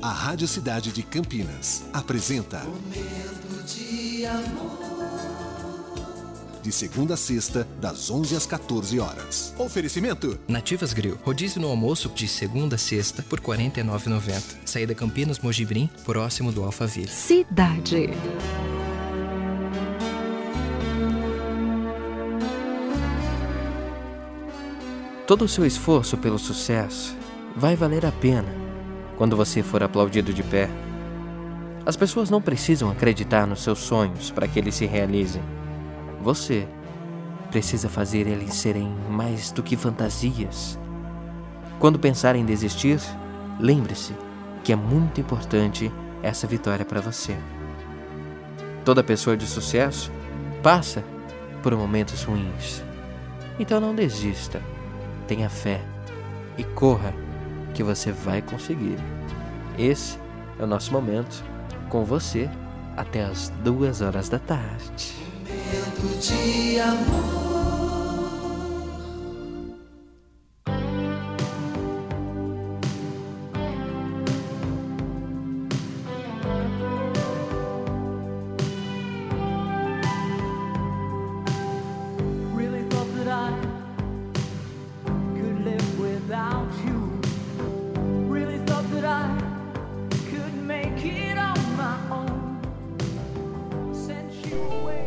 A Rádio Cidade de Campinas apresenta Momento de amor. De segunda a sexta, das 11 às 14 horas. Oferecimento: Nativas Grill. Rodízio no almoço de segunda a sexta por R$ 49,90. Saída Campinas Mojibrim, próximo do Alphaville. Cidade. Todo o seu esforço pelo sucesso vai valer a pena quando você for aplaudido de pé. As pessoas não precisam acreditar nos seus sonhos para que eles se realizem. Você precisa fazer eles serem mais do que fantasias. Quando pensar em desistir, lembre-se que é muito importante essa vitória para você. Toda pessoa de sucesso passa por momentos ruins. Então não desista. Tenha fé e corra que você vai conseguir. Esse é o nosso momento com você até as duas horas da tarde. Momento de amor. Really thought that I could live without you.